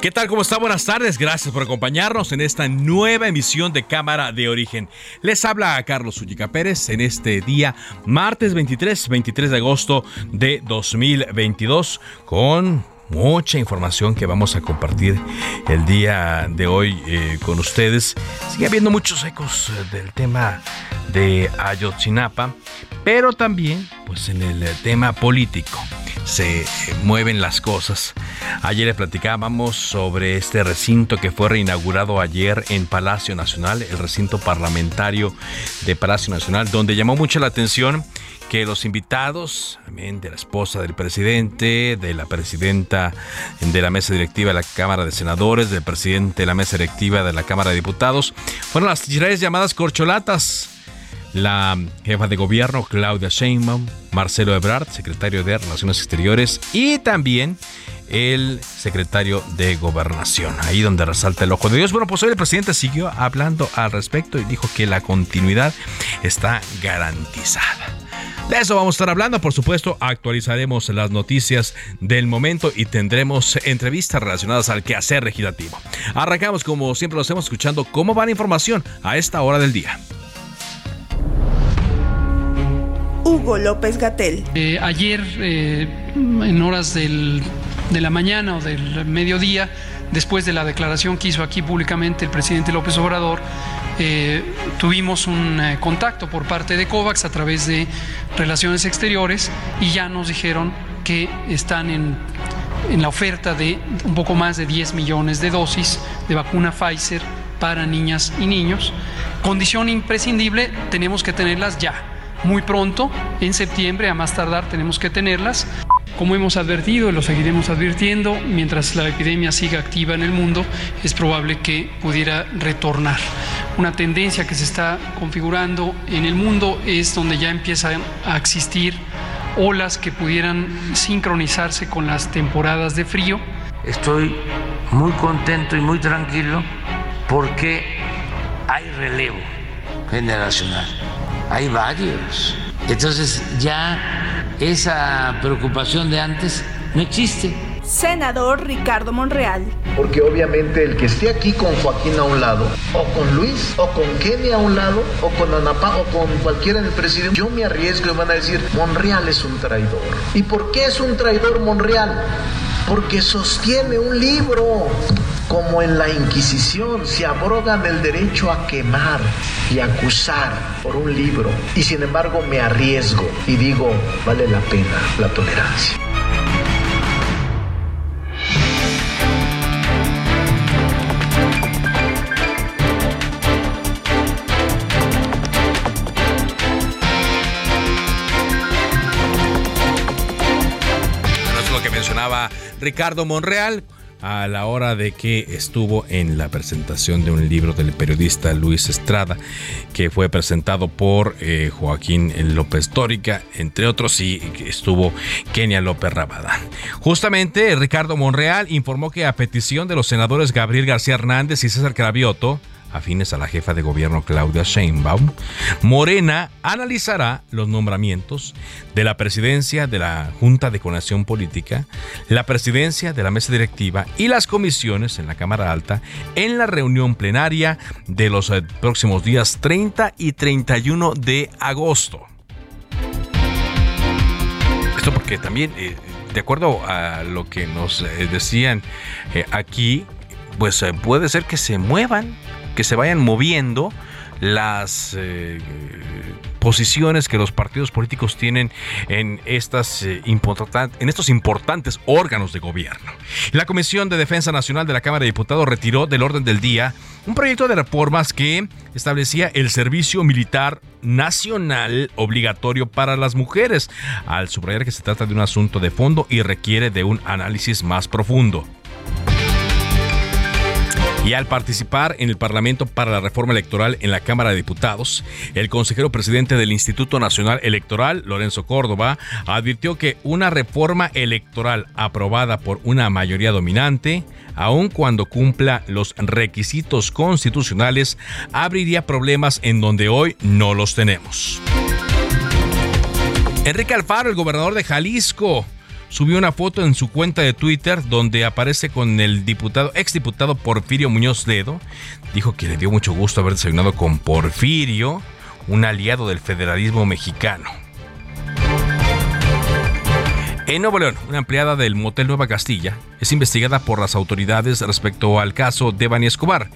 ¿Qué tal? ¿Cómo está? Buenas tardes. Gracias por acompañarnos en esta nueva emisión de Cámara de Origen. Les habla a Carlos Ullica Pérez en este día, martes 23, 23 de agosto de 2022, con mucha información que vamos a compartir el día de hoy eh, con ustedes. Sigue habiendo muchos ecos eh, del tema de Ayotzinapa, pero también pues en el tema político se mueven las cosas. Ayer le platicábamos sobre este recinto que fue reinaugurado ayer en Palacio Nacional, el recinto parlamentario de Palacio Nacional, donde llamó mucho la atención que los invitados, también de la esposa del presidente, de la presidenta de la mesa directiva de la Cámara de Senadores, del presidente de la mesa directiva de la Cámara de Diputados, fueron las llamadas corcholatas la jefa de gobierno Claudia Sheinbaum, Marcelo Ebrard, secretario de Relaciones Exteriores, y también el secretario de Gobernación, ahí donde resalta el ojo de Dios. Bueno, pues hoy el presidente siguió hablando al respecto y dijo que la continuidad está garantizada. De eso vamos a estar hablando, por supuesto, actualizaremos las noticias del momento y tendremos entrevistas relacionadas al quehacer legislativo. Arrancamos como siempre lo hacemos escuchando cómo va la información a esta hora del día. Hugo López Gatel. Eh, ayer, eh, en horas del, de la mañana o del mediodía, después de la declaración que hizo aquí públicamente el presidente López Obrador, eh, tuvimos un contacto por parte de COVAX a través de Relaciones Exteriores y ya nos dijeron que están en, en la oferta de un poco más de 10 millones de dosis de vacuna Pfizer para niñas y niños. Condición imprescindible, tenemos que tenerlas ya muy pronto, en septiembre, a más tardar tenemos que tenerlas. Como hemos advertido y lo seguiremos advirtiendo, mientras la epidemia siga activa en el mundo, es probable que pudiera retornar. Una tendencia que se está configurando en el mundo es donde ya empiezan a existir olas que pudieran sincronizarse con las temporadas de frío. Estoy muy contento y muy tranquilo porque hay relevo generacional hay varios. Entonces ya esa preocupación de antes no existe. Senador Ricardo Monreal. Porque obviamente el que esté aquí con Joaquín a un lado, o con Luis, o con Kenny a un lado, o con Anapá, o con cualquiera del presidente, yo me arriesgo y van a decir, Monreal es un traidor. ¿Y por qué es un traidor Monreal? Porque sostiene un libro como en la Inquisición, se abrogan el derecho a quemar y acusar por un libro. Y sin embargo me arriesgo y digo, vale la pena la tolerancia. Ricardo Monreal a la hora de que estuvo en la presentación de un libro del periodista Luis Estrada, que fue presentado por eh, Joaquín López Tórica, entre otros, y estuvo Kenia López Rabadán. Justamente, Ricardo Monreal informó que a petición de los senadores Gabriel García Hernández y César Cravioto, afines a la jefa de gobierno Claudia Sheinbaum, Morena analizará los nombramientos de la presidencia de la Junta de Coordinación Política, la presidencia de la mesa directiva y las comisiones en la Cámara Alta en la reunión plenaria de los eh, próximos días 30 y 31 de agosto. Esto porque también, eh, de acuerdo a lo que nos eh, decían aquí, pues puede ser que se muevan, que se vayan moviendo las posiciones que los partidos políticos tienen en, estas, eh, en estos importantes órganos de gobierno. La Comisión de Defensa Nacional de la Cámara de Diputados retiró del orden del día un proyecto de reformas que establecía el servicio militar nacional obligatorio para las mujeres, al subrayar que se trata de un asunto de fondo y requiere de un análisis más profundo. Y al participar en el Parlamento para la Reforma Electoral en la Cámara de Diputados, el consejero presidente del Instituto Nacional Electoral, Lorenzo Córdoba, advirtió que una reforma electoral aprobada por una mayoría dominante, aun cuando cumpla los requisitos constitucionales, abriría problemas en donde hoy no los tenemos. Enrique Alfaro, el gobernador de Jalisco, subió una foto en su cuenta de Twitter donde aparece con el diputado, exdiputado Porfirio Muñoz Ledo. Dijo que le dio mucho gusto haber desayunado con Porfirio, un aliado del federalismo mexicano. En Nuevo León, una empleada del motel Nueva Castilla es investigada por las autoridades respecto al caso de Bani Escobar.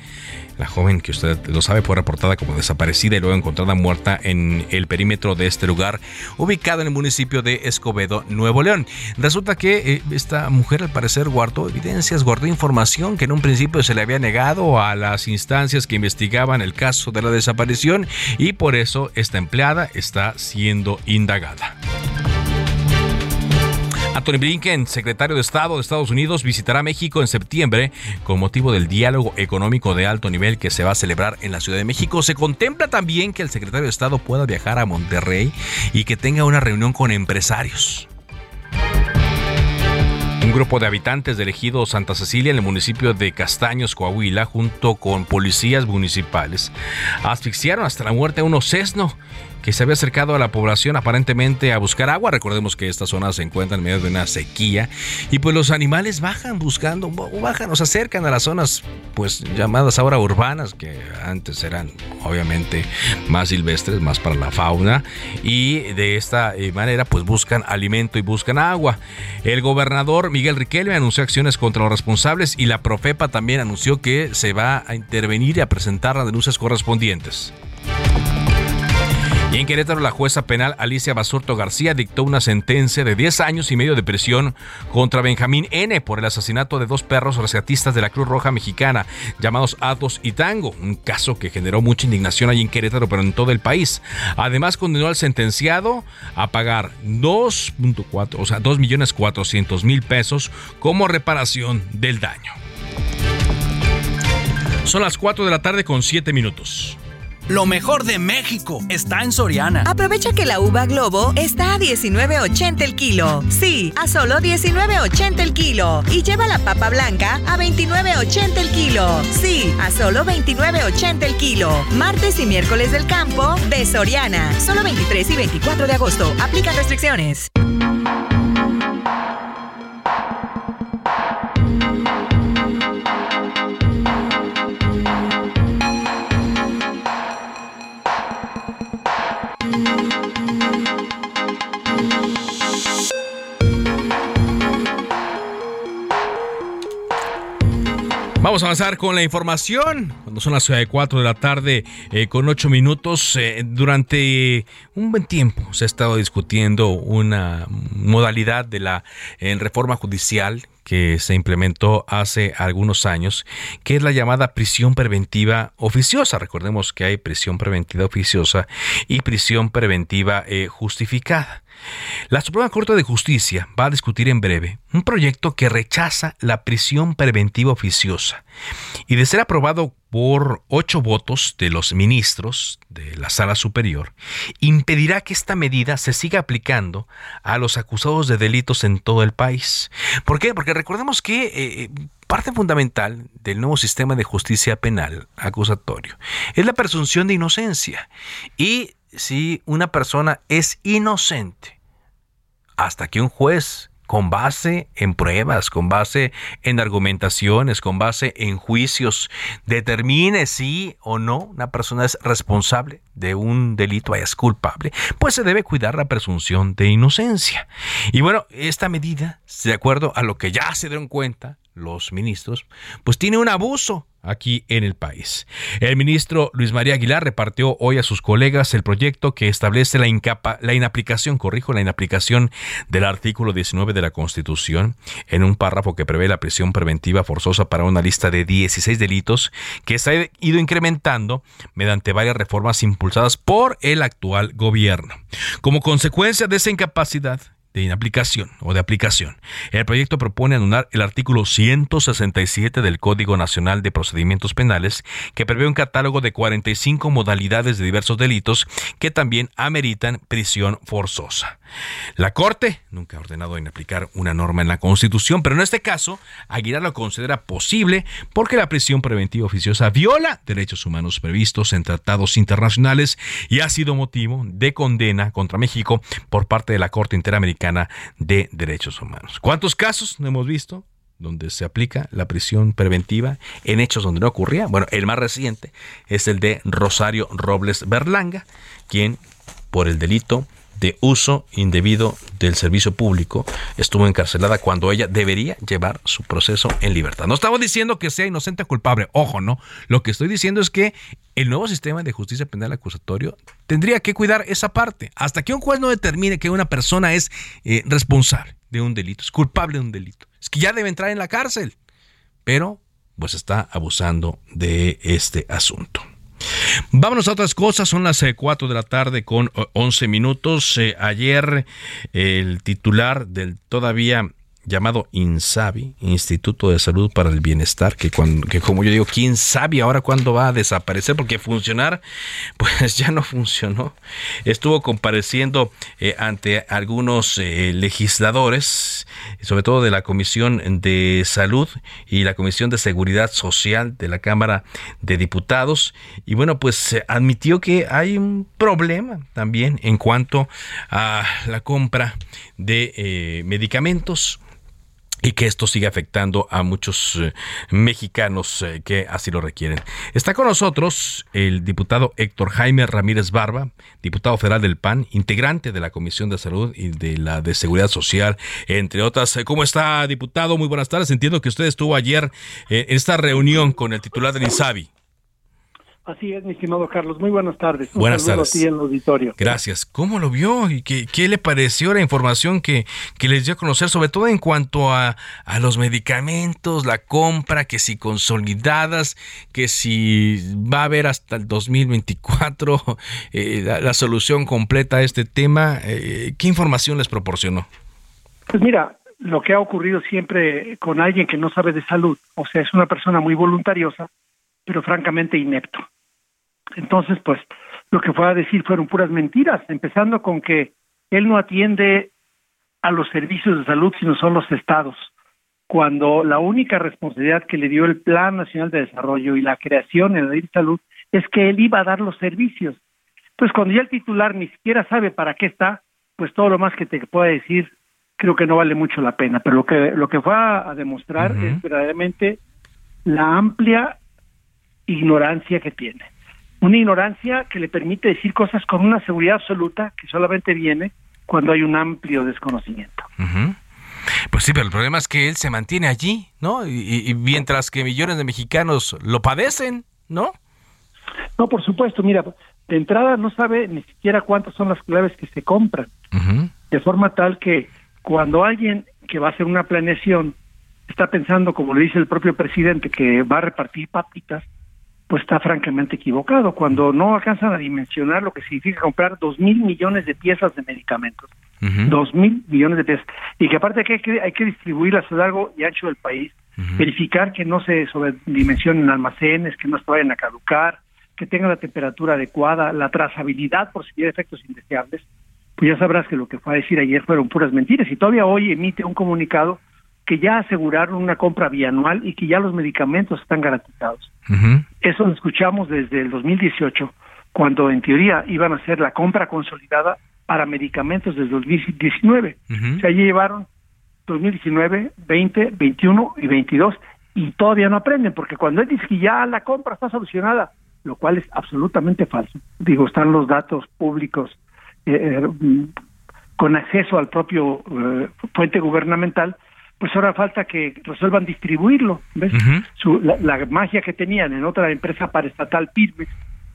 La joven, que usted lo sabe, fue reportada como desaparecida y luego encontrada muerta en el perímetro de este lugar, ubicado en el municipio de Escobedo, Nuevo León. Resulta que eh, esta mujer al parecer guardó evidencias, guardó información que en un principio se le había negado a las instancias que investigaban el caso de la desaparición y por eso esta empleada está siendo indagada. Anthony Blinken, secretario de Estado de Estados Unidos, visitará México en septiembre con motivo del diálogo económico de alto nivel que se va a celebrar en la Ciudad de México. Se contempla también que el secretario de Estado pueda viajar a Monterrey y que tenga una reunión con empresarios. Un grupo de habitantes del ejido Santa Cecilia en el municipio de Castaños, Coahuila, junto con policías municipales, asfixiaron hasta la muerte a un osesno que se había acercado a la población aparentemente a buscar agua. Recordemos que esta zona se encuentra en medio de una sequía y pues los animales bajan buscando, bajan o se acercan a las zonas pues llamadas ahora urbanas que antes eran obviamente más silvestres, más para la fauna y de esta eh, manera pues buscan alimento y buscan agua. El gobernador Miguel Riquelme anunció acciones contra los responsables y la Profepa también anunció que se va a intervenir y a presentar las denuncias correspondientes. Y en Querétaro, la jueza penal Alicia Basurto García dictó una sentencia de 10 años y medio de prisión contra Benjamín N. por el asesinato de dos perros rescatistas de la Cruz Roja Mexicana, llamados Atos y Tango, un caso que generó mucha indignación allí en Querétaro, pero en todo el país. Además, condenó al sentenciado a pagar 2.4, o sea, 2 millones 400 mil pesos como reparación del daño. Son las 4 de la tarde con 7 minutos. Lo mejor de México está en Soriana. Aprovecha que la uva Globo está a 19.80 el kilo. Sí, a solo 19.80 el kilo. Y lleva la papa blanca a 29.80 el kilo. Sí, a solo 29.80 el kilo. Martes y miércoles del campo de Soriana. Solo 23 y 24 de agosto. Aplica restricciones. Vamos a avanzar con la información. Cuando son las 4 de la tarde eh, con 8 minutos, eh, durante un buen tiempo se ha estado discutiendo una modalidad de la reforma judicial que se implementó hace algunos años, que es la llamada prisión preventiva oficiosa. Recordemos que hay prisión preventiva oficiosa y prisión preventiva eh, justificada. La Suprema Corte de Justicia va a discutir en breve un proyecto que rechaza la prisión preventiva oficiosa y de ser aprobado por ocho votos de los ministros de la Sala Superior, impedirá que esta medida se siga aplicando a los acusados de delitos en todo el país. ¿Por qué? Porque recordemos que eh, parte fundamental del nuevo sistema de justicia penal acusatorio es la presunción de inocencia. Y si una persona es inocente, hasta que un juez con base en pruebas, con base en argumentaciones, con base en juicios, determine si o no una persona es responsable de un delito, es culpable, pues se debe cuidar la presunción de inocencia. Y bueno, esta medida, de acuerdo a lo que ya se dieron cuenta los ministros, pues tiene un abuso aquí en el país. El ministro Luis María Aguilar repartió hoy a sus colegas el proyecto que establece la, la inaplicación, corrijo, la inaplicación del artículo 19 de la Constitución en un párrafo que prevé la prisión preventiva forzosa para una lista de 16 delitos que se ha ido incrementando mediante varias reformas impulsadas por el actual gobierno. Como consecuencia de esa incapacidad, de inaplicación o de aplicación. El proyecto propone anular el artículo 167 del Código Nacional de Procedimientos Penales, que prevé un catálogo de 45 modalidades de diversos delitos que también ameritan prisión forzosa. La Corte nunca ha ordenado inaplicar una norma en la Constitución, pero en este caso Aguilar lo considera posible porque la prisión preventiva oficiosa viola derechos humanos previstos en tratados internacionales y ha sido motivo de condena contra México por parte de la Corte Interamericana de Derechos Humanos. ¿Cuántos casos no hemos visto? donde se aplica la prisión preventiva en hechos donde no ocurría. Bueno, el más reciente es el de Rosario Robles Berlanga, quien por el delito de uso indebido del servicio público estuvo encarcelada cuando ella debería llevar su proceso en libertad. No estamos diciendo que sea inocente o culpable, ojo, no. Lo que estoy diciendo es que el nuevo sistema de justicia penal acusatorio tendría que cuidar esa parte. Hasta que un juez no determine que una persona es eh, responsable de un delito, es culpable de un delito, es que ya debe entrar en la cárcel. Pero pues está abusando de este asunto. Vámonos a otras cosas, son las 4 eh, de la tarde con 11 minutos. Eh, ayer el titular del todavía llamado INSABI, Instituto de Salud para el Bienestar, que, cuando, que como yo digo, ¿quién sabe ahora cuándo va a desaparecer? Porque funcionar, pues ya no funcionó. Estuvo compareciendo eh, ante algunos eh, legisladores, sobre todo de la Comisión de Salud y la Comisión de Seguridad Social de la Cámara de Diputados, y bueno, pues admitió que hay un problema también en cuanto a la compra de eh, medicamentos y que esto sigue afectando a muchos eh, mexicanos eh, que así lo requieren. Está con nosotros el diputado Héctor Jaime Ramírez Barba, diputado federal del PAN, integrante de la Comisión de Salud y de la de Seguridad Social, entre otras. ¿Cómo está, diputado? Muy buenas tardes. Entiendo que usted estuvo ayer eh, en esta reunión con el titular del INSABI. Así es, mi estimado Carlos. Muy buenas tardes. buenas tardes. en el auditorio. Gracias. ¿Cómo lo vio y qué, qué le pareció la información que, que, les dio a conocer, sobre todo en cuanto a, a, los medicamentos, la compra, que si consolidadas, que si va a haber hasta el 2024 eh, la, la, solución completa a este tema? Eh, ¿Qué información les proporcionó? Pues mira, lo que ha ocurrido siempre con alguien que no sabe de salud, o sea, es una persona muy voluntariosa, pero francamente inepto. Entonces, pues, lo que fue a decir fueron puras mentiras, empezando con que él no atiende a los servicios de salud, sino son los estados, cuando la única responsabilidad que le dio el Plan Nacional de Desarrollo y la creación en la ley de salud es que él iba a dar los servicios. Pues cuando ya el titular ni siquiera sabe para qué está, pues todo lo más que te pueda decir creo que no vale mucho la pena. Pero lo que lo que fue a, demostrar es verdaderamente la amplia ignorancia que tiene una ignorancia que le permite decir cosas con una seguridad absoluta que solamente viene cuando hay un amplio desconocimiento. Pues sí, pero el problema es que él se mantiene allí, ¿no? Y, mientras que millones de mexicanos lo padecen, ¿no? No, por supuesto, mira, de entrada no sabe ni siquiera cuántas son las claves que se compran, de forma tal que cuando alguien que va a hacer una planeación está pensando, como le dice el propio presidente, que va a repartir papitas, pues está francamente equivocado. Cuando no alcanzan a dimensionar lo que significa comprar dos mil millones de piezas de medicamentos, dos mil millones de piezas, y que aparte que hay que, hay que distribuirlas a lo largo y ancho del país, verificar que no se sobredimensionen almacenes, que no se vayan a caducar, que tengan la temperatura adecuada, la trazabilidad por si hay efectos indeseables, pues ya sabrás que lo que fue a decir ayer fueron puras mentiras. Y todavía hoy emite un comunicado que ya aseguraron una compra bianual y que ya los medicamentos están garantizados. Eso lo escuchamos desde el 2018, cuando en teoría iban a hacer la compra consolidada para medicamentos desde 2019. O sea, ya llevaron 2019, 20, 21 y 22 y todavía no aprenden, porque cuando él dice que ya la compra está solucionada, lo cual es absolutamente falso. Digo, están los datos públicos eh, eh, con acceso al propio eh, fuente gubernamental, pues ahora falta que resuelvan distribuirlo. ¿ves? Su, la, magia que tenían en otra empresa paraestatal, Pirmex,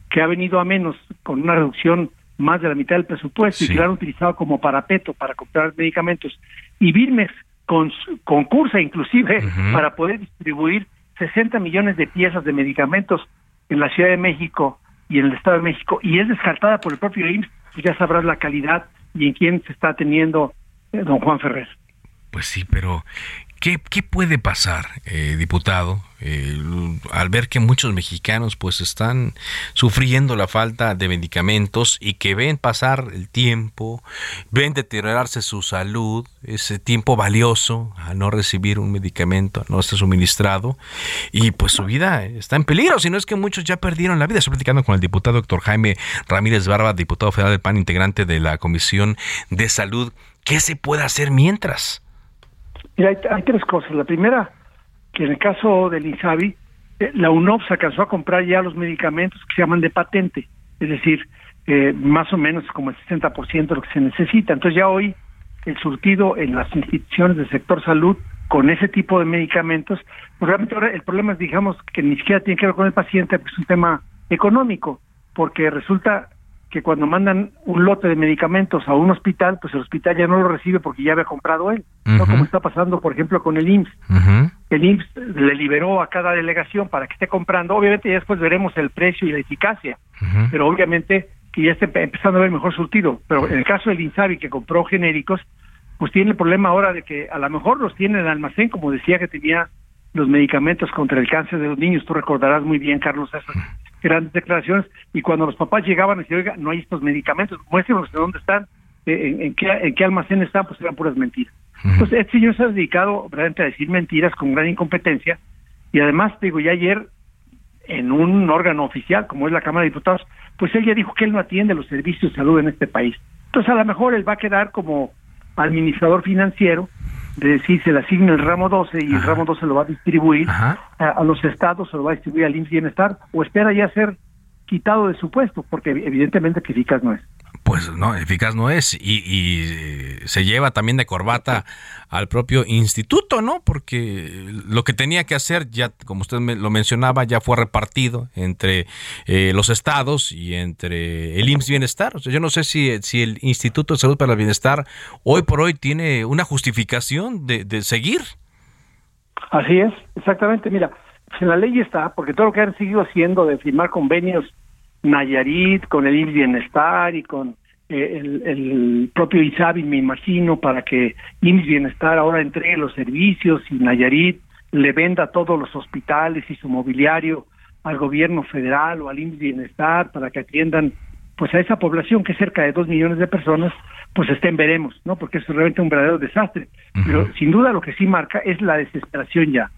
que ha venido a menos con una reducción más de la mitad del presupuesto y que lo han utilizado como parapeto para comprar medicamentos, y Birmex con, concursa inclusive para poder distribuir 60 millones de piezas de medicamentos en la Ciudad de México y en el Estado de México, y es descartada por el propio IMSS, pues ya sabrás la calidad y en quién se está teniendo eh, don Juan Ferrer. Pues sí, pero ¿Qué, puede pasar, eh, diputado, eh, al ver que muchos mexicanos pues están sufriendo la falta de medicamentos y que ven pasar el tiempo, ven deteriorarse su salud, ese tiempo valioso a no recibir un medicamento, no estar suministrado, y pues su vida está en peligro, si no es que muchos ya perdieron la vida. Estoy platicando con el diputado doctor Jaime Ramírez Barba, diputado federal del PAN, integrante de la Comisión de Salud. ¿Qué se puede hacer mientras? Mira, hay, tres cosas. La primera, que en el caso del INSABI, eh, la UNOPS alcanzó a comprar ya los medicamentos que se llaman de patente, es decir, eh, más o menos como el 60% de lo que se necesita. Entonces ya hoy el surtido en las instituciones del sector salud con ese tipo de medicamentos, pues realmente ahora el problema es, digamos, que ni siquiera tiene que ver con el paciente, pues es un tema económico, porque resulta que cuando mandan un lote de medicamentos a un hospital, pues el hospital ya no lo recibe porque ya había comprado él, ¿no? Como está pasando, por ejemplo, con el IMSS. El IMSS le liberó a cada delegación para que esté comprando. Obviamente ya después veremos el precio y la eficacia, pero obviamente que ya esté empezando a ver mejor surtido. Pero en el caso del INSABI, que compró genéricos, pues tiene el problema ahora de que a lo mejor los tiene en el almacén, como decía que tenía los medicamentos contra el cáncer de los niños. Tú recordarás muy bien, Carlos, esas grandes declaraciones. Y cuando los papás llegaban y decían, oiga, no hay estos medicamentos, muéstrenos de dónde están, eh, en, qué, en qué almacén están, pues eran puras mentiras. Entonces, este señor se ha dedicado realmente a decir mentiras con gran incompetencia. Y además, digo, ya ayer, en un órgano oficial, como es la Cámara de Diputados, pues él ya dijo que él no atiende los servicios de salud en este país. Entonces, a lo mejor él va a quedar como administrador financiero de decir se le asigna el ramo 12 y el ramo 12 lo va a distribuir a, los estados, se lo va a distribuir al IMSS Bienestar, o espera ya ser quitado de su puesto, porque evidentemente que eficaz no es. Pues no, eficaz no es. Y, eh, se lleva también de corbata al propio instituto, ¿no? Porque lo que tenía que hacer, ya como usted me lo mencionaba, ya fue repartido entre eh, los estados y entre el IMSS Bienestar. O sea, yo no sé si, si el Instituto de Salud para el Bienestar hoy por hoy tiene una justificación de, de seguir. Así es, exactamente. Mira, en la ley está, porque todo lo que han seguido haciendo de firmar convenios Nayarit, con el IMSS Bienestar y con eh, el, propio ISABI, me imagino, para que IMSS Bienestar ahora entregue los servicios y Nayarit le venda todos los hospitales y su mobiliario al gobierno federal o al IMSS Bienestar para que atiendan pues a esa población que es cerca de dos millones de personas, pues estén veremos, ¿no? Porque es realmente un verdadero desastre. Pero sin duda lo que sí marca es la desesperación ya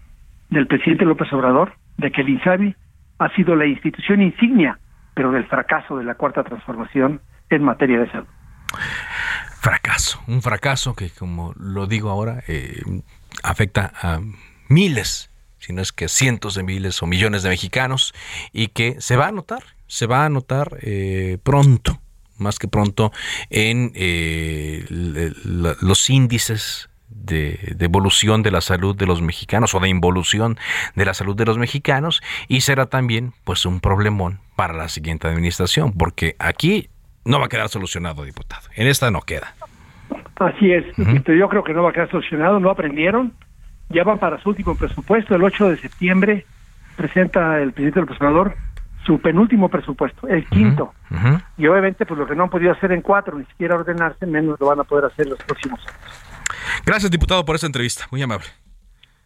del presidente López Obrador de que el INSABI ha sido la institución insignia pero del fracaso de la cuarta transformación en materia de salud. Fracaso, un fracaso que como lo digo ahora, eh, afecta a miles, si no es que cientos de miles o millones de mexicanos y que se va a notar, se va a notar eh, pronto, más que pronto, en eh, los índices de, evolución de la salud de los mexicanos o de involución de la salud de los mexicanos y será también pues un problemón para la siguiente administración porque aquí no va a quedar solucionado diputado. En esta no queda. Así es yo creo que no va a quedar solucionado no aprendieron. Ya van para su último presupuesto el 8 de septiembre presenta el presidente del observador su penúltimo presupuesto, el quinto. Y obviamente, pues lo que no han podido hacer en cuatro, ni siquiera ordenarse, menos lo van a poder hacer los próximos años. Gracias, diputado, por esta entrevista. Muy amable.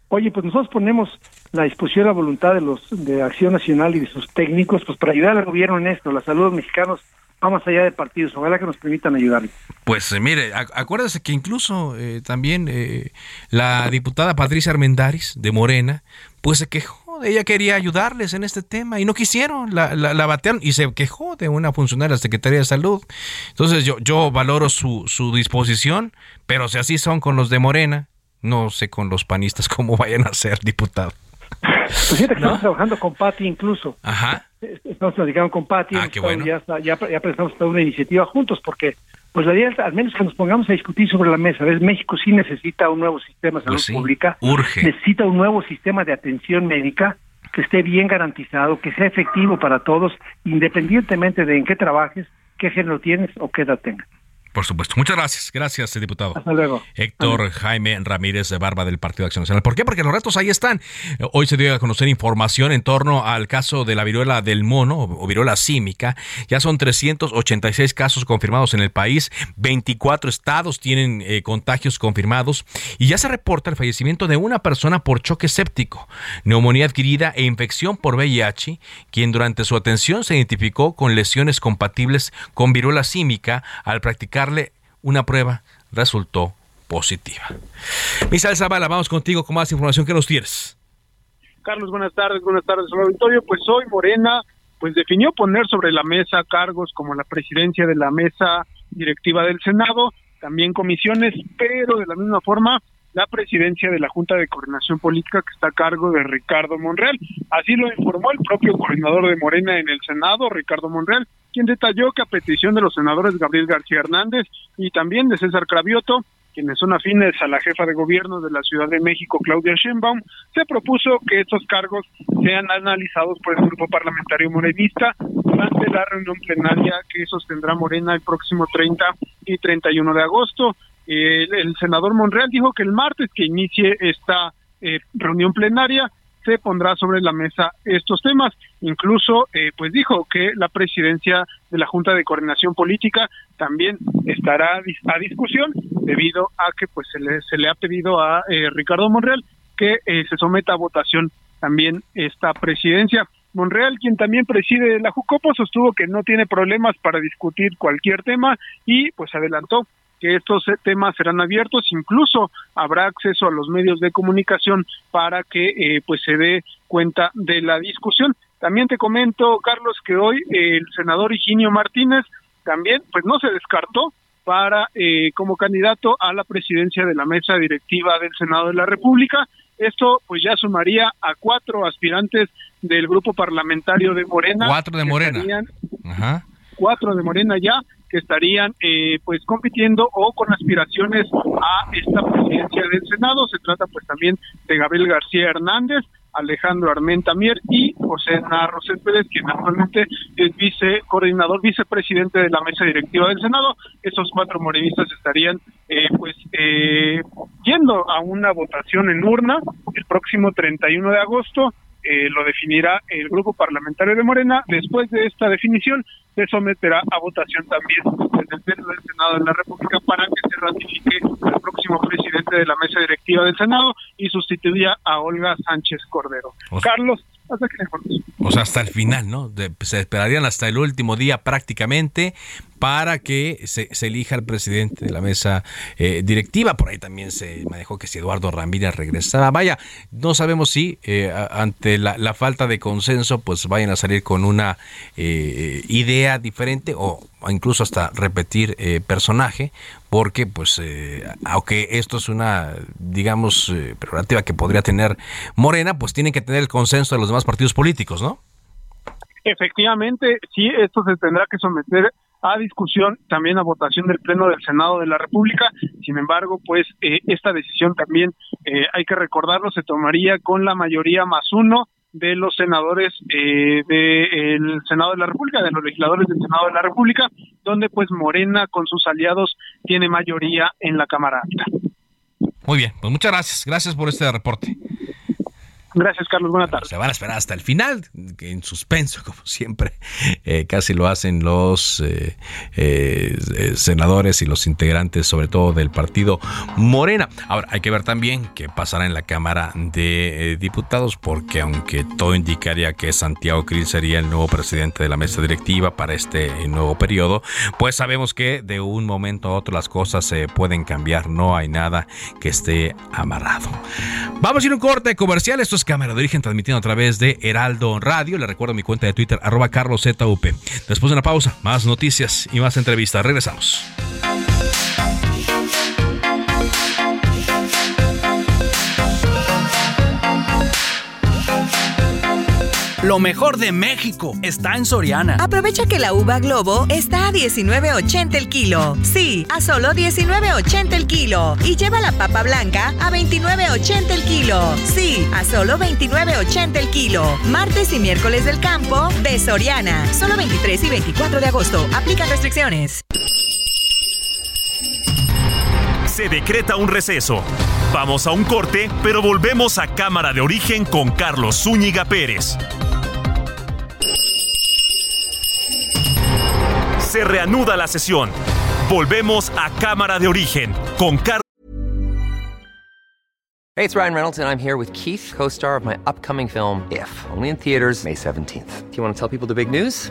Oye, pues nosotros ponemos la disposición y la voluntad de los de Acción Nacional y de sus técnicos, pues para ayudar al gobierno en esto. La salud de los mexicanos vamos allá de partidos. Ojalá que nos permitan ayudarles. Pues eh, mire, acuérdese que incluso eh, también eh, la diputada Patricia Armendaris de Morena, pues se quejó. Ella quería ayudarles en este tema y no quisieron, la, la, batearon y se quejó de una funcionaria de la Secretaría de Salud. Entonces yo, yo valoro su, su disposición, pero si así son con los de Morena, no sé con los panistas cómo vayan a ser diputados. Pues fíjate que estamos trabajando con Pati incluso. Ajá. Estamos platicando con Pati. Ah, qué bueno. ya, ya, ya, presentamos toda una iniciativa juntos porque pues la idea al menos que nos pongamos a discutir sobre la mesa. ¿ves? México sí necesita un nuevo sistema de salud Pues sí, pública. urge. Necesita un nuevo sistema de atención médica que esté bien garantizado, que sea efectivo para todos, independientemente de en qué trabajes, qué género tienes o qué edad tengas. Por supuesto. Muchas gracias. Gracias, diputado. Hasta luego. Héctor Jaime Ramírez de Barba del Partido de Acción Nacional. ¿Por qué? Porque los retos ahí están. Hoy se dio a conocer información en torno al caso de la viruela del mono o viruela símica. Ya son 386 casos confirmados en el país. 24 estados tienen eh, contagios confirmados. Y ya se reporta el fallecimiento de una persona por choque séptico, neumonía adquirida e infección por VIH, quien durante su atención se identificó con lesiones compatibles con viruela símica al practicar una prueba resultó positiva. Misael Zavala, vamos contigo con más información que nos tienes. Carlos, buenas tardes, buenas tardes al auditorio. Pues hoy Morena pues definió poner sobre la mesa cargos como la presidencia de la mesa directiva del Senado, también comisiones, pero de la misma forma la presidencia de la Junta de Coordinación Política que está a cargo de Ricardo Monreal. Así lo informó el propio coordinador de Morena en el Senado, Ricardo Monreal, quien detalló que a petición de los senadores Gabriel García Hernández y también de César Cravioto, quienes son afines a la jefa de gobierno de la Ciudad de México, Claudia Sheinbaum, se propuso que estos cargos sean analizados por el grupo parlamentario morenista durante la reunión plenaria que sostendrá Morena el próximo 30 y 31 de agosto. El, senador Monreal dijo que el martes que inicie esta eh, reunión plenaria se pondrá sobre la mesa estos temas. Incluso, eh, pues dijo que la presidencia de la Junta de Coordinación Política también estará a discusión debido a que pues se le, se le ha pedido a eh, Ricardo Monreal que eh, se someta a votación también esta presidencia. Monreal, quien también preside la Jucopo, sostuvo que no tiene problemas para discutir cualquier tema y pues adelantó que estos temas serán abiertos, incluso habrá acceso a los medios de comunicación para que eh, pues se dé cuenta de la discusión. También te comento, Carlos, que hoy eh, el senador Higinio Martínez también pues no se descartó para eh, como candidato a la presidencia de la mesa directiva del Senado de la República. Esto pues ya sumaría a cuatro aspirantes del grupo parlamentario de Morena. Cuatro de Morena. Ajá. cuatro de Morena ya que estarían eh, pues compitiendo o con aspiraciones a esta presidencia del Senado. Se trata pues también de Gabriel García Hernández, Alejandro Armenta Mier y José Narro Céspedes, quien actualmente es vice coordinador, vicepresidente de la mesa directiva del Senado. Esos cuatro morenistas estarían eh, pues eh, yendo a una votación en urna el próximo 31 de agosto. Eh, lo definirá el grupo parlamentario de Morena. Después de esta definición, se someterá a votación también desde el Pleno del Senado de la República para que se ratifique el próximo presidente de la mesa directiva del Senado y sustituya a Olga Sánchez Cordero. O sea- Carlos, hasta que. O sea, hasta el final, ¿no? De- se esperarían hasta el último día prácticamente para que se, elija el presidente de la mesa eh, directiva. Por ahí también se manejó que si Eduardo Ramírez regresaba. Vaya, no sabemos si eh, ante la, la falta de consenso, pues vayan a salir con una eh, idea diferente o incluso hasta repetir eh, personaje, porque pues eh, aunque esto es una, digamos, eh, prerrogativa que podría tener Morena, pues tienen que tener el consenso de los demás partidos políticos, ¿no? Efectivamente, sí, esto se tendrá que someter a discusión, también a votación del Pleno del Senado de la República. Sin embargo, pues eh, esta decisión también, eh, hay que recordarlo, se tomaría con la mayoría más uno de los senadores eh, del Senado de la República, de los legisladores del Senado de la República, donde pues Morena con sus aliados tiene mayoría en la Cámara Alta. Muy bien, pues muchas gracias. Gracias por este reporte. Gracias, Carlos. Buenas tardes. Se van a esperar hasta el final, en suspenso, como siempre. Eh, casi lo hacen los eh, eh, senadores y los integrantes, sobre todo del partido Morena. Ahora, hay que ver también qué pasará en la Cámara de Diputados, porque aunque todo indicaría que Santiago Krill sería el nuevo presidente de la mesa directiva para este nuevo periodo, pues sabemos que de un momento a otro las cosas se pueden cambiar. No hay nada que esté amarrado. Vamos a ir a un corte comercial. Esto es Cámara de Origen transmitiendo a través de Heraldo Radio. Le recuerdo mi cuenta de Twitter, arroba carloszup. Después de una pausa, más noticias y más entrevistas. Regresamos. Lo mejor de México está en Soriana. Aprovecha que la uva Globo está a 19.80 el kilo. Sí, a solo 19.80 el kilo. Y lleva la papa blanca a 29.80 el kilo. Sí, a solo 29.80 el kilo. Martes y miércoles del campo de Soriana. Solo 23 y 24 de agosto. Aplican restricciones. Se decreta un receso. Vamos a un corte, pero volvemos a Cámara de Origen con Carlos Zúñiga Pérez. Se reanuda la sesión. Volvemos a Cámara de Origen con Carlos. Hey, it's Ryan Reynolds, and I'm here with Keith, co star of my upcoming film, If, only in theaters, May 17th. Do you want to tell people the big news?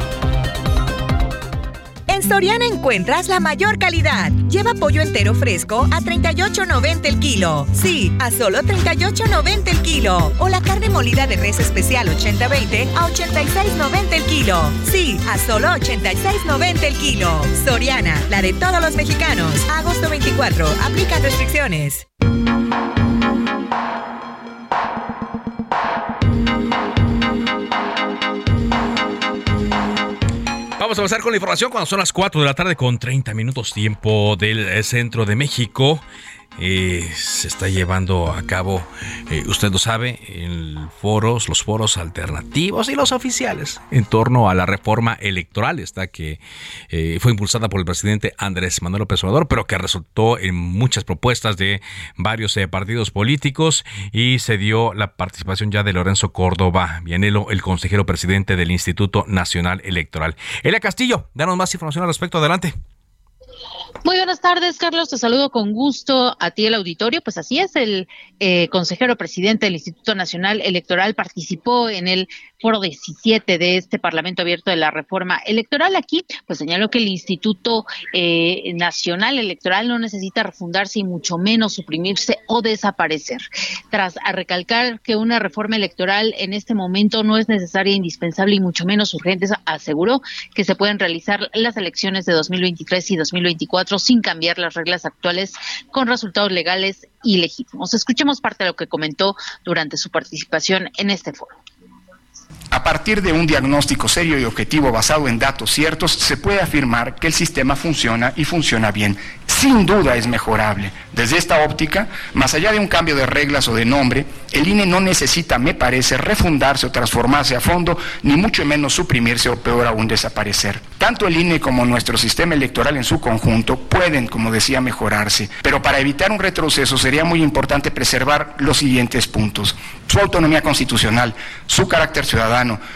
Soriana encuentras la mayor calidad. Lleva pollo entero fresco a 38.90 el kilo. Sí, a solo 38.90 el kilo. O la carne molida de res especial 80-20 a 86.90 el kilo. Sí, a solo 86.90 el kilo. Soriana, la de todos los mexicanos. Agosto 24. Aplican restricciones. Vamos a pasar con la información cuando son las 4 de la tarde con 30 minutos tiempo del eh, centro de México. Eh, se está llevando a cabo, eh, usted lo sabe, en foros, los foros alternativos y los oficiales en torno a la reforma electoral, esta que eh, fue impulsada por el presidente Andrés Manuel López Obrador, pero que resultó en muchas propuestas de varios partidos políticos y se dio la participación ya de Lorenzo Córdoba Vianelo, el consejero presidente del Instituto Nacional Electoral. Elia Castillo, danos más información al respecto. Adelante. Muy buenas tardes, Carlos. Te saludo con gusto a ti el auditorio. Pues así es, el eh, consejero presidente del Instituto Nacional Electoral participó en el foro 17 de este Parlamento Abierto de la Reforma Electoral. Aquí, pues señaló que el Instituto eh, Nacional Electoral no necesita refundarse y mucho menos suprimirse o desaparecer. Tras recalcar que una reforma electoral en este momento no es necesaria, indispensable y mucho menos urgente, aseguró que se pueden realizar las elecciones de 2023 y 2024 sin cambiar las reglas actuales con resultados legales y legítimos. Escuchemos parte de lo que comentó durante su participación en este foro. A partir de un diagnóstico serio y objetivo basado en datos ciertos, se puede afirmar que el sistema funciona y funciona bien. Sin duda es mejorable. Desde esta óptica, más allá de un cambio de reglas o de nombre, el INE no necesita, me parece, refundarse o transformarse a fondo, ni mucho menos suprimirse o peor aún desaparecer. Tanto el INE como nuestro sistema electoral en su conjunto pueden, como decía, mejorarse, pero para evitar un retroceso sería muy importante preservar los siguientes puntos. Su autonomía constitucional, su carácter ciudadano,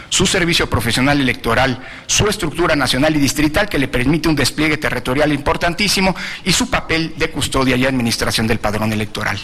su servicio profesional electoral, su estructura nacional y distrital que le permite un despliegue territorial importantísimo y su papel de custodia y administración del padrón electoral.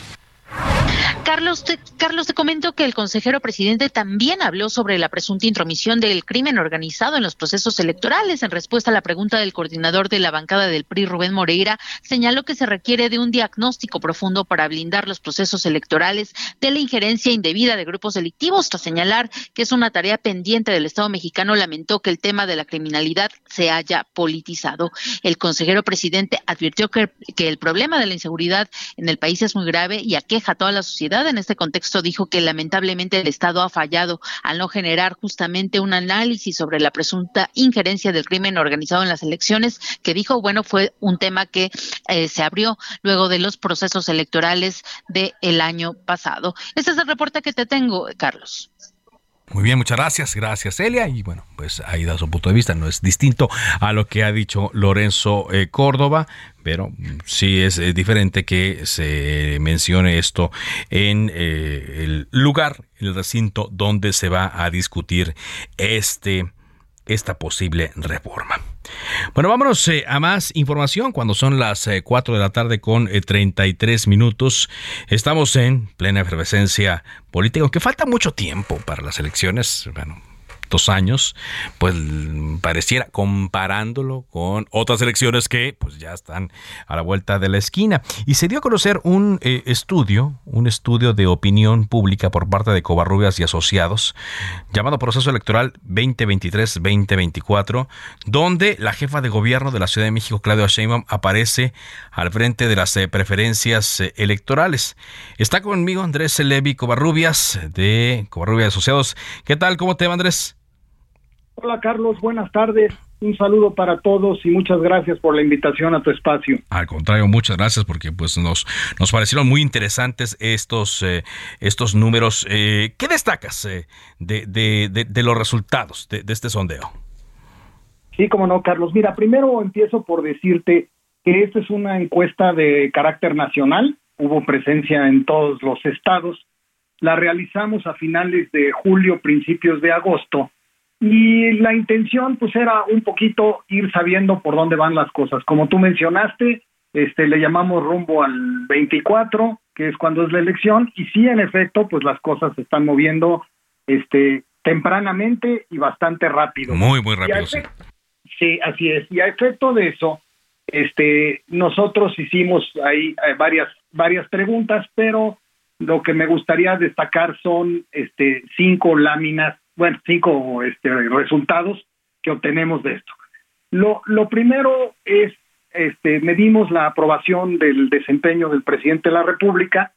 Carlos, te, Carlos, te comento que el consejero presidente también habló sobre la presunta intromisión del crimen organizado en los procesos electorales. En respuesta a la pregunta del coordinador de la bancada del PRI, Rubén Moreira, señaló que se requiere de un diagnóstico profundo para blindar los procesos electorales de la injerencia indebida de grupos delictivos. Tras señalar que es una tarea pendiente del Estado mexicano, lamentó que el tema de la criminalidad se haya politizado. El consejero presidente advirtió que, el problema de la inseguridad en el país es muy grave y aqueja a toda la sociedad. En este contexto dijo que lamentablemente el Estado ha fallado al no generar justamente un análisis sobre la presunta injerencia del crimen organizado en las elecciones, que dijo, bueno, fue un tema que eh, se abrió luego de los procesos electorales del año pasado. Este es el reporte que te tengo, Carlos. Muy bien, muchas gracias. Gracias, Elia. Y bueno, pues ahí da su punto de vista. No es distinto a lo que ha dicho Lorenzo eh, Córdoba, pero sí es eh, diferente que se mencione esto en eh, el lugar, el recinto donde se va a discutir este esta posible reforma. Bueno, vámonos eh, a más información cuando son las 4 eh, de la tarde con 33 eh, minutos. Estamos en plena efervescencia política, aunque falta mucho tiempo para las elecciones. Bueno, años, pues pareciera comparándolo con otras elecciones que pues ya están a la vuelta de la esquina. Y se dio a conocer un eh, estudio, un estudio de opinión pública por parte de Covarrubias y Asociados, llamado Proceso Electoral 2023-2024, donde la jefa de gobierno de la Ciudad de México, Claudia Sheinbaum, aparece al frente de las eh, preferencias eh, electorales. Está conmigo Andrés Levi Covarrubias de Covarrubias Asociados. ¿Qué tal? ¿Cómo te va, Andrés? Hola Carlos, buenas tardes. Un saludo para todos y muchas gracias por la invitación a tu espacio. Al contrario, muchas gracias porque pues nos, nos parecieron muy interesantes estos, eh, estos números. Eh, ¿Qué destacas eh, de, de, de, los resultados de, de este sondeo? Sí, como no, Carlos. Mira, primero empiezo por decirte que esta es una encuesta de carácter nacional. Hubo presencia en todos los estados. La realizamos a finales de julio, principios de agosto y la intención pues era un poquito ir sabiendo por dónde van las cosas. Como tú mencionaste, este le llamamos rumbo al 24, que es cuando es la elección y sí en efecto pues las cosas se están moviendo este tempranamente y bastante rápido. Muy muy rápido. Sí. sí, así es. Y a efecto de eso, este nosotros hicimos ahí eh, varias varias preguntas, pero lo que me gustaría destacar son este cinco láminas bueno, cinco este, resultados que obtenemos de esto. Lo, lo primero es, este, medimos la aprobación del desempeño del presidente de la República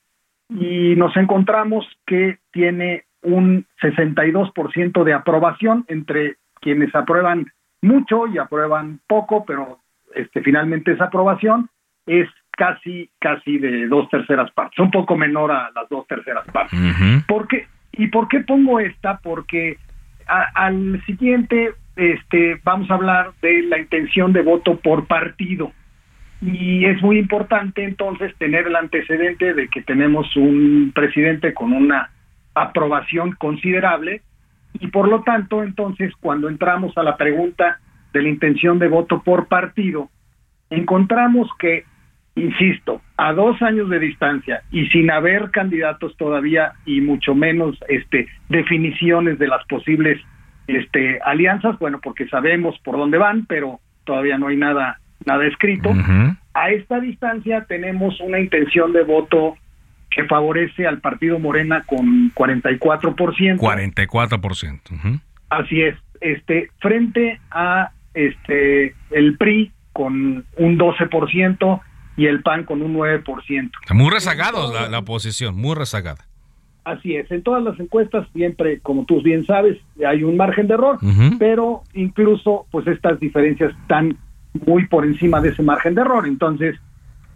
y nos encontramos que tiene un 62% de aprobación entre quienes aprueban mucho y aprueban poco, pero este, finalmente esa aprobación es casi, casi de dos terceras partes, un poco menor a las dos terceras partes. ¿Por qué? ¿Y por qué pongo esta? Porque al siguiente este, vamos a hablar de la intención de voto por partido. Y es muy importante entonces tener el antecedente de que tenemos un presidente con una aprobación considerable y por lo tanto entonces cuando entramos a la pregunta de la intención de voto por partido, encontramos que insisto, a dos años de distancia y sin haber candidatos todavía y mucho menos este definiciones de las posibles este alianzas, bueno, porque sabemos por dónde van, pero todavía no hay nada nada escrito. A esta distancia tenemos una intención de voto que favorece al partido Morena con 44%. 44%. Así es. Este frente a este el PRI con un 12% y el PAN con un 9%. Muy rezagados la, la oposición, muy rezagada. Así es, en todas las encuestas siempre, como tú bien sabes, hay un margen de error, pero incluso pues estas diferencias están muy por encima de ese margen de error. Entonces,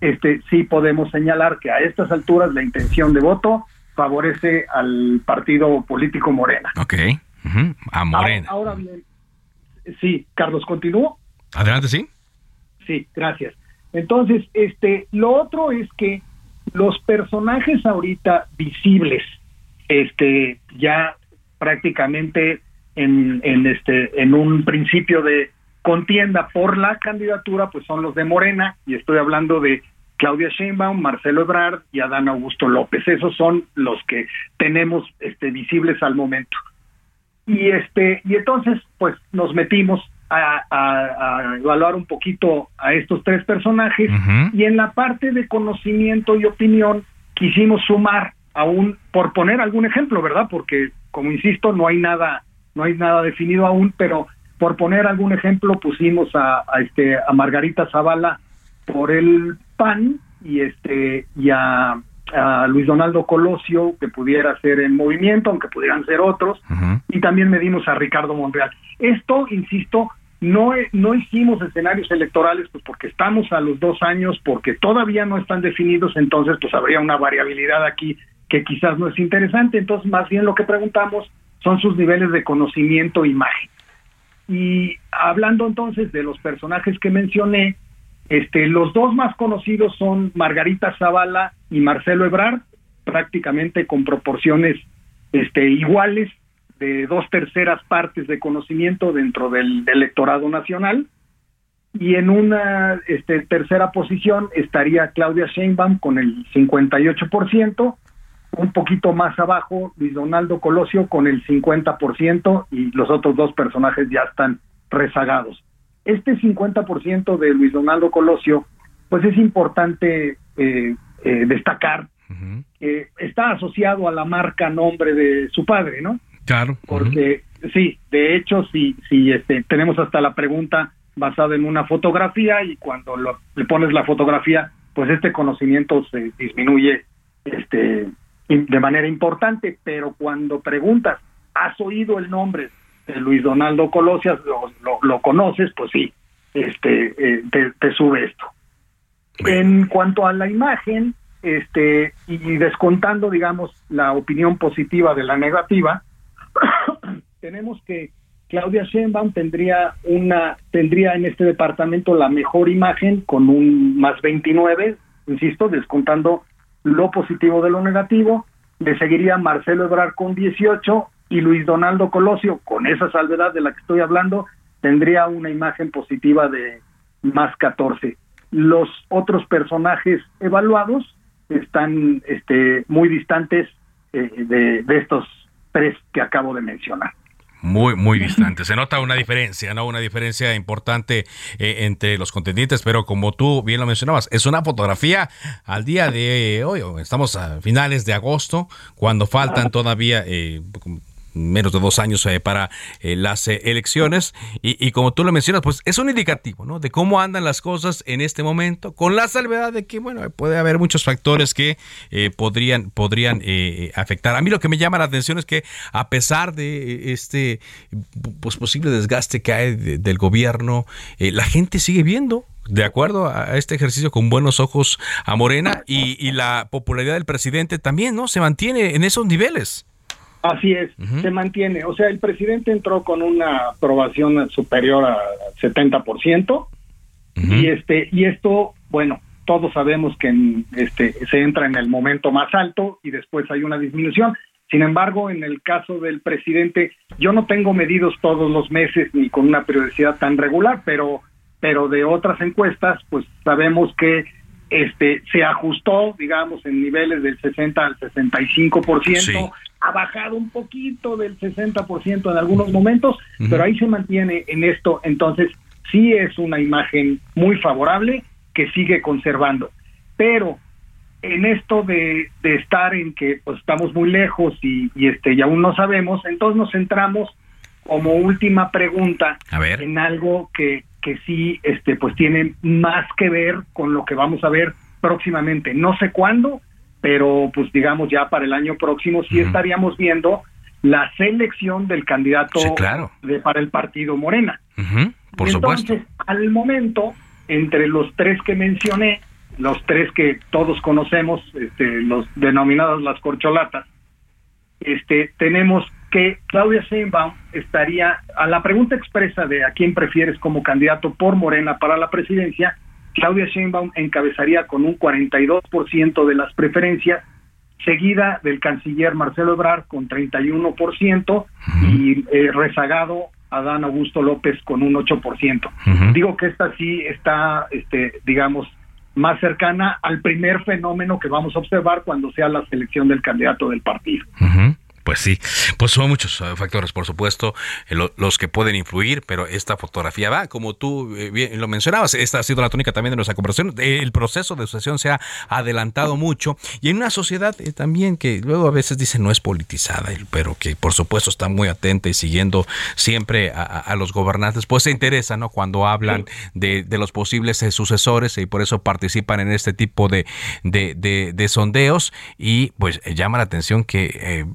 este sí podemos señalar que a estas alturas la intención de voto favorece al partido político Morena. Ok, a Morena. Ahora, ahora bien, sí, Carlos, ¿continúo? Adelante, sí. Sí, gracias. Entonces, este, lo otro es que los personajes ahorita visibles, este, ya prácticamente en, en este, en un principio de contienda por la candidatura, pues son los de Morena, y estoy hablando de Claudia Sheinbaum, Marcelo Ebrard y Adán Augusto López. Esos son los que tenemos este, visibles al momento. Y este, y entonces, pues nos metimos a, evaluar un poquito a estos tres personajes y en la parte de conocimiento y opinión quisimos sumar aún por poner algún ejemplo, ¿verdad? Porque como insisto no hay nada no hay nada definido aún, pero por poner algún ejemplo pusimos a, este a Margarita Zavala por el PAN y este y a a Luis Donaldo Colosio, que pudiera ser en movimiento, aunque pudieran ser otros, y también medimos a Ricardo Monreal. Esto, insisto, no, no hicimos escenarios electorales, pues porque estamos a los dos años, porque todavía no están definidos, entonces pues habría una variabilidad aquí que quizás no es interesante, entonces más bien lo que preguntamos son sus niveles de conocimiento e imagen. Y hablando entonces de los personajes que mencioné, este, los dos más conocidos son Margarita Zavala y Marcelo Ebrard, prácticamente con proporciones este, iguales de dos terceras partes de conocimiento dentro del, electorado nacional. Y en una este, tercera posición estaría Claudia Sheinbaum con el 58%, un poquito más abajo Luis Donaldo Colosio con el 50% y los otros dos personajes ya están rezagados este 50% de Luis Donaldo Colosio, pues es importante eh, eh, destacar que está asociado a la marca nombre de su padre, ¿no? Claro. Porque sí, de hecho, sí, sí, este, tenemos hasta la pregunta basada en una fotografía y cuando le pones la fotografía, pues este conocimiento se disminuye este, de manera importante, pero cuando preguntas, ¿has oído el nombre Luis Donaldo Colosias, lo, conoces, pues sí, este, eh, te, sube esto. En cuanto a la imagen, este, y descontando, digamos, la opinión positiva de la negativa, tenemos que Claudia Sheinbaum tendría una, tendría en este departamento la mejor imagen con un más 29, insisto, descontando lo positivo de lo negativo, le seguiría Marcelo Ebrard con 18 y Luis Donaldo Colosio, con esa salvedad de la que estoy hablando, tendría una imagen positiva de más 14. Los otros personajes evaluados están este, muy distantes eh, de, de estos tres que acabo de mencionar. Muy, muy distante. Se nota una diferencia, ¿no? Una diferencia importante eh, entre los contendientes, pero como tú bien lo mencionabas, es una fotografía al día de hoy. Estamos a finales de agosto, cuando faltan todavía eh, menos de dos años eh, para eh, las eh, elecciones y, como tú lo mencionas, pues es un indicativo, ¿no? De cómo andan las cosas en este momento, con la salvedad de que, bueno, puede haber muchos factores que podrían, podrían afectar. A mí lo que me llama la atención es que a pesar de este pues, posible desgaste que hay del gobierno, la gente sigue viendo de acuerdo a este ejercicio con buenos ojos a Morena y, y la popularidad del presidente también, ¿no? Se mantiene en esos niveles. Así es, se mantiene. O sea, el presidente entró con una aprobación superior a 70%, y este y esto, bueno, todos sabemos que este se entra en el momento más alto y después hay una disminución. Sin embargo, en el caso del presidente, yo no tengo medidos todos los meses ni con una periodicidad tan regular, pero pero de otras encuestas, pues sabemos que este se ajustó, digamos, en niveles del 60 al 65%, ha bajado un poquito del 60% en algunos momentos, pero ahí se mantiene en esto, entonces sí es una imagen muy favorable que sigue conservando. Pero en esto de, estar en que pues, estamos muy lejos y, este y aún no sabemos, entonces nos centramos como última pregunta en algo que, que sí este pues tiene más que ver con lo que vamos a ver próximamente. No sé cuándo, pero pues digamos ya para el año próximo sí estaríamos viendo la selección del candidato de, para el partido Morena. Por Entonces, al momento, entre los tres que mencioné, los tres que todos conocemos, este, los denominados las corcholatas, este, tenemos que Claudia Sheinbaum estaría a la pregunta expresa de a quién prefieres como candidato por Morena para la presidencia, Claudia Sheinbaum encabezaría con un 42% de las preferencias, seguida del canciller Marcelo Ebrard con 31% y eh, rezagado Adán Augusto López con un 8%. Digo que esta sí está, este, digamos, más cercana al primer fenómeno que vamos a observar cuando sea la selección del candidato del partido. Pues sí, pues son muchos eh, factores, por supuesto, eh, los que pueden influir, pero esta fotografía va, como tú eh, bien lo mencionabas, esta ha sido la tónica también de nuestra conversación, el proceso de sucesión se ha adelantado mucho y en una sociedad también que luego a veces dicen no es politizada, pero que por supuesto está muy atenta y siguiendo siempre a, los gobernantes, pues se interesa, ¿no? Cuando hablan de, los posibles sucesores y por eso participan en este tipo de, de, sondeos y pues llama la atención que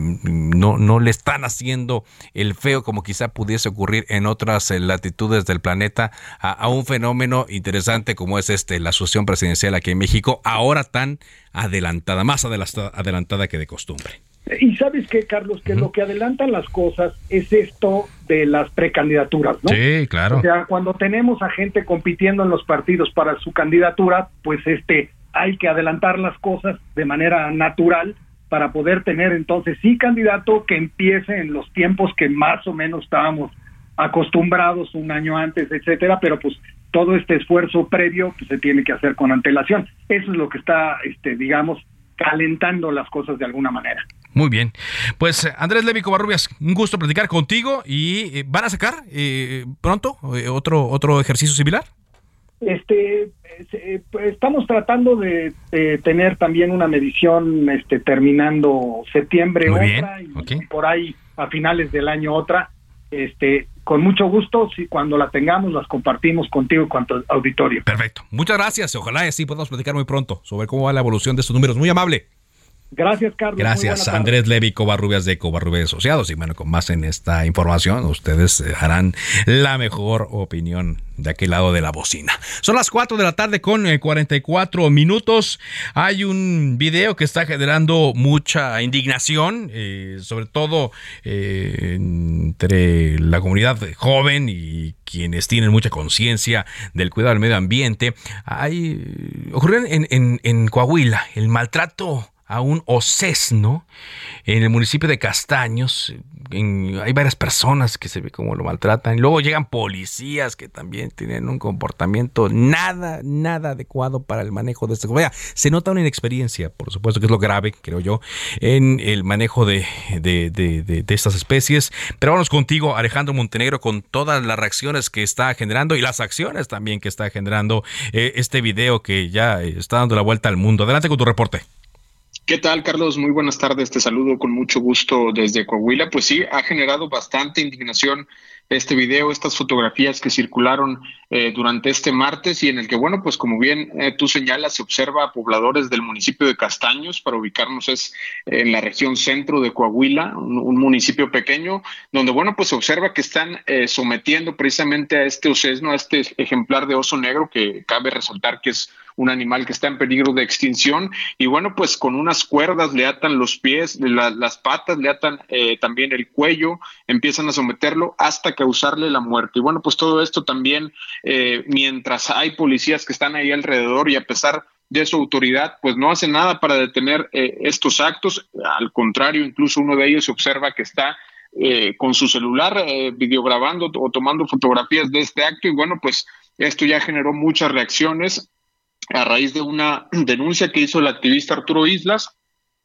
no, no le están haciendo el feo como quizá pudiese ocurrir en otras eh, latitudes del planeta a, un fenómeno interesante como es este la asociación presidencial aquí en México, ahora tan adelantada, más adelantada, que de costumbre. Y sabes que, Carlos, que lo que adelantan las cosas es esto de las precandidaturas, ¿no? Sí, claro. O sea, cuando tenemos a gente compitiendo en los partidos para su candidatura, pues este hay que adelantar las cosas de manera natural para poder tener entonces sí candidato que empiece en los tiempos que más o menos estábamos acostumbrados un año antes, etcétera, pero pues todo este esfuerzo previo pues, se tiene que hacer con antelación. Eso es lo que está, este, digamos, calentando las cosas de alguna manera. Muy bien. Pues Andrés Levi Covarrubias, un gusto platicar contigo y eh, van a sacar eh, pronto eh, otro otro ejercicio similar. Este, pues, estamos tratando de, tener también una medición este, terminando septiembre otra y por ahí a finales del año otra. Este, con mucho gusto, si cuando la tengamos las compartimos contigo y con tu auditorio. Perfecto. Muchas gracias. Ojalá así podamos platicar muy pronto sobre cómo va la evolución de estos números. Muy amable. Gracias, Carlos. Gracias, Andrés Levi Covarrubias de Covarrubias Asociados. Y bueno, con más en esta información, ustedes eh, harán la mejor opinión de aquel lado de la bocina. Son las 4 de la tarde con 44 eh, minutos. Hay un video que está generando mucha indignación, eh, sobre todo entre la comunidad joven y quienes tienen mucha conciencia del cuidado del medio ambiente. Hay, ocurrió en, en, en Coahuila el maltrato a un ocesno en el municipio de Castaños. hay varias personas que se ve cómo lo maltratan. Luego llegan policías que también tienen un comportamiento nada, nada adecuado para el manejo de este. Vaya, se nota una inexperiencia, por supuesto que es lo grave, creo yo, en el manejo de, de, estas especies. Pero vamos contigo, Alejandro Montenegro, con todas las reacciones que está generando y las acciones también que está generando eh, este video que ya está dando la vuelta al mundo. Adelante con tu reporte. ¿Qué tal, Carlos? Muy buenas tardes. Te saludo con mucho gusto desde Coahuila. Pues sí, ha generado bastante indignación este video, estas fotografías que circularon eh, durante este martes y en el que, bueno, pues como bien eh, tú señalas, se observa a pobladores del municipio de Castaños, para ubicarnos es en la región centro de Coahuila, un, municipio pequeño, donde, bueno, pues se observa que están eh, sometiendo precisamente a este ocesno, a este ejemplar de oso negro, que cabe resaltar que es un animal que está en peligro de extinción y bueno, pues con unas cuerdas le atan los pies, las patas, le atan también el cuello, empiezan a someterlo hasta causarle la muerte. Y bueno, pues todo esto también, eh, mientras hay policías que están ahí alrededor y a pesar de su autoridad, pues no hace nada para detener eh, estos actos. Al contrario, incluso uno de ellos se observa que está eh, con su celular videograbando o tomando fotografías de este acto. Y bueno, pues esto ya generó muchas reacciones a raíz de una denuncia que hizo el activista Arturo Islas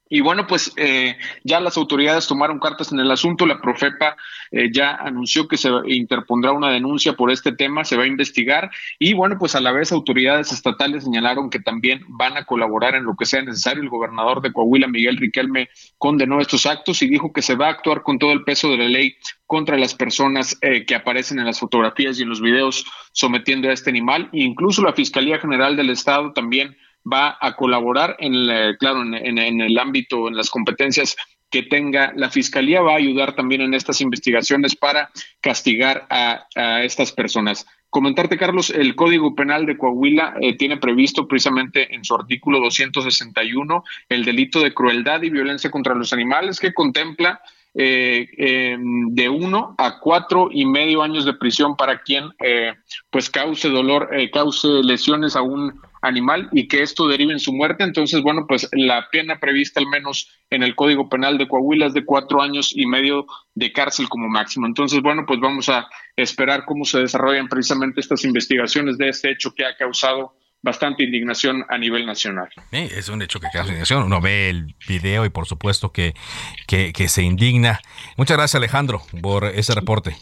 y bueno, pues eh, ya las autoridades tomaron cartas en el asunto. La Profepa eh, ya anunció que se interpondrá una denuncia por este tema, se va a investigar. Y bueno, pues a la vez autoridades estatales señalaron que también van a colaborar en lo que sea necesario. El gobernador de Coahuila, Miguel Riquelme, condenó estos actos y dijo que se va a actuar con todo el peso de la ley contra las personas eh, que aparecen en las fotografías y en los videos sometiendo a este animal. E incluso la Fiscalía General del Estado también va a colaborar en, claro, en, el ámbito, en las competencias que tenga la fiscalía, va a ayudar también en estas investigaciones para castigar a, estas personas. Comentarte, Carlos, el Código Penal de Coahuila eh, tiene previsto precisamente en su artículo 261 el delito de crueldad y violencia contra los animales que contempla eh, em, de uno a cuatro y medio años de prisión para quien eh, pues cause dolor, cause lesiones a un animal y que esto derive en su muerte. Entonces, bueno, pues la pena prevista al menos en el Código Penal de Coahuila es de cuatro años y medio de cárcel como máximo. Entonces, bueno, pues vamos a esperar cómo se desarrollan precisamente estas investigaciones de este hecho que ha causado bastante indignación a nivel nacional. es un hecho que causa indignación. Uno ve el video y por supuesto que, que, que se indigna. Muchas gracias Alejandro por ese reporte.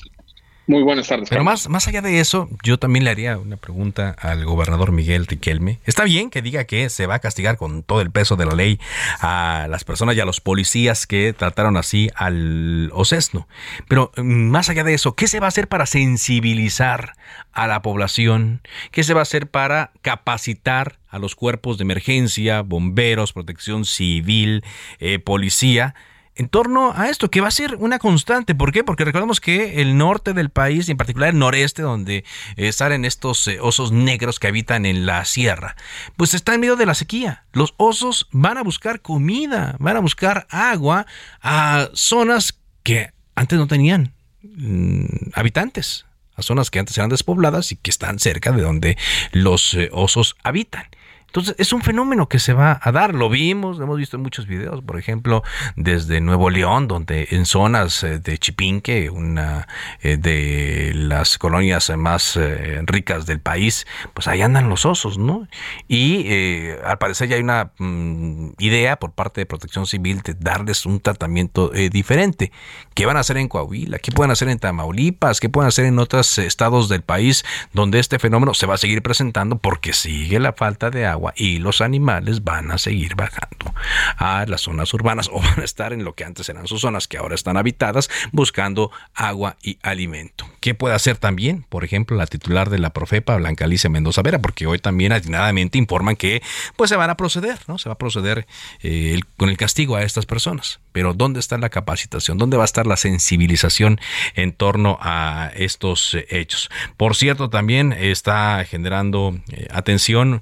Muy buenas tardes. Pero más, más allá de eso, yo también le haría una pregunta al gobernador Miguel Riquelme. Está bien que diga que se va a castigar con todo el peso de la ley a las personas y a los policías que trataron así al Ocesno. Pero mm, más allá de eso, ¿qué se va a hacer para sensibilizar a la población? ¿Qué se va a hacer para capacitar a los cuerpos de emergencia, bomberos, protección civil, eh, policía? En torno a esto, que va a ser una constante. ¿Por qué? Porque recordemos que el norte del país, en particular el noreste, donde eh, salen estos eh, osos negros que habitan en la sierra, pues está en medio de la sequía. Los osos van a buscar comida, van a buscar agua a zonas que antes no tenían mm, habitantes, a zonas que antes eran despobladas y que están cerca de donde los eh, osos habitan. Entonces, es un fenómeno que se va a dar. Lo vimos, lo hemos visto en muchos videos, por ejemplo, desde Nuevo León, donde en zonas eh, de Chipinque, una eh, de las colonias más eh, ricas del país, pues ahí andan los osos, ¿no? Y al parecer ya hay una mm, idea por parte de Protección Civil de darles un tratamiento diferente. ¿Qué van a hacer en Coahuila? ¿Qué pueden hacer en Tamaulipas? ¿Qué pueden hacer en otros estados del país donde este fenómeno se va a seguir presentando porque sigue la falta de agua? Y los animales van a seguir bajando a las zonas urbanas o van a estar en lo que antes eran sus zonas que ahora están habitadas buscando agua y alimento. ¿Qué puede hacer también? Por ejemplo, la titular de la Profepa, Blanca Alicia Mendoza Vera, porque hoy también atinadamente informan que pues se van a proceder, ¿no? Se va a proceder eh, con el castigo a estas personas. Pero ¿dónde está la capacitación? ¿Dónde va a estar la sensibilización en torno a estos eh, hechos? Por cierto, también está generando eh, atención